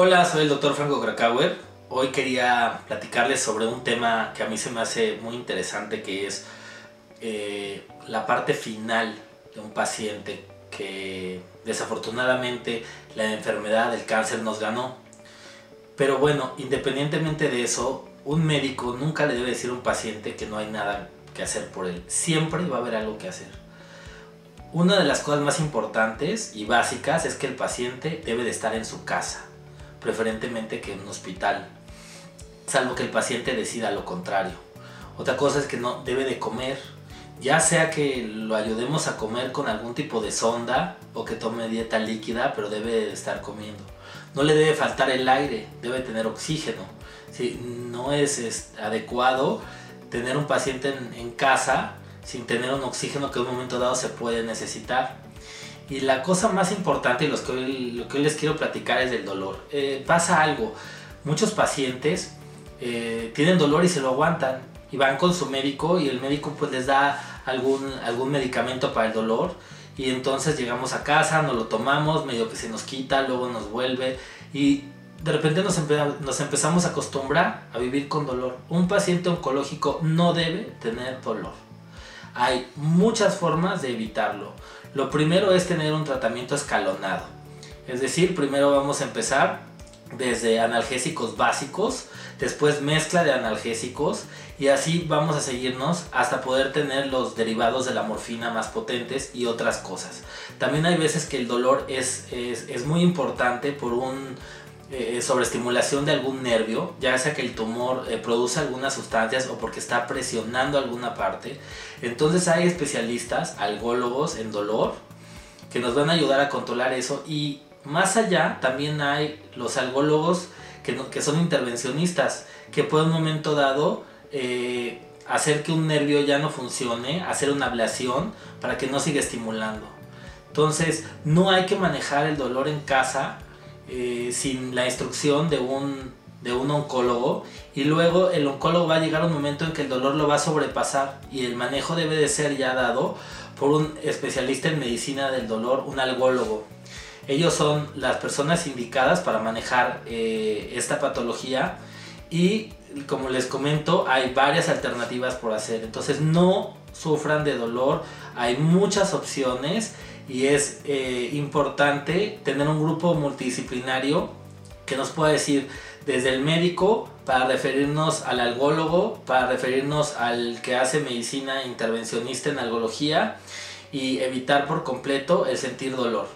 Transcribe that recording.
Hola, soy el doctor Franco Krakauer. Hoy quería platicarles sobre un tema que a mí se me hace muy interesante, que es eh, la parte final de un paciente que desafortunadamente la enfermedad del cáncer nos ganó. Pero bueno, independientemente de eso, un médico nunca le debe decir a un paciente que no hay nada que hacer por él. Siempre va a haber algo que hacer. Una de las cosas más importantes y básicas es que el paciente debe de estar en su casa, preferentemente que en un hospital, salvo que el paciente decida lo contrario. Otra cosa es que no debe de comer, ya sea que lo ayudemos a comer con algún tipo de sonda o que tome dieta líquida, pero debe de estar comiendo. No le debe faltar el aire, debe tener oxígeno. Si no es, adecuado tener un paciente en casa sin tener un oxígeno que en un momento dado se puede necesitar. Y la cosa más importante y lo que hoy, les quiero platicar es del dolor. Eh, pasa algo, muchos pacientes eh, tienen dolor y se lo aguantan y van con su médico y el médico pues les da algún, algún medicamento para el dolor y entonces llegamos a casa, nos lo tomamos, medio que se nos quita, luego nos vuelve y de repente nos empezamos a acostumbrar a vivir con dolor. Un paciente oncológico no debe tener dolor. Hay muchas formas de evitarlo. Lo primero es tener un tratamiento escalonado. Es decir, primero vamos a empezar desde analgésicos básicos, después mezcla de analgésicos y así vamos a seguirnos hasta poder tener los derivados de la morfina más potentes y otras cosas. También hay veces que el dolor es, es, es muy importante por un eh, sobreestimulación de algún nervio, ya sea que el tumor eh, produce algunas sustancias o porque está presionando alguna parte. Entonces hay especialistas, algólogos en dolor, que nos van a ayudar a controlar eso y más allá también hay los algólogos que, son intervencionistas, que pueden un momento dado eh, hacer que un nervio ya no funcione, hacer una ablación para que no siga estimulando. Entonces no hay que manejar el dolor en casa eh, sin la instrucción de un, de un oncólogo y luego el oncólogo va a llegar a un momento en que el dolor lo va a sobrepasar y el manejo debe de ser ya dado por un especialista en medicina del dolor, un algólogo. Ellos son las personas indicadas para manejar eh, esta patología y como les comento hay varias alternativas por hacer. Entonces no sufran de dolor, hay muchas opciones y es eh, importante tener un grupo multidisciplinario que nos pueda decir desde el médico para referirnos al algólogo, para referirnos al que hace medicina intervencionista en algología y evitar por completo el sentir dolor.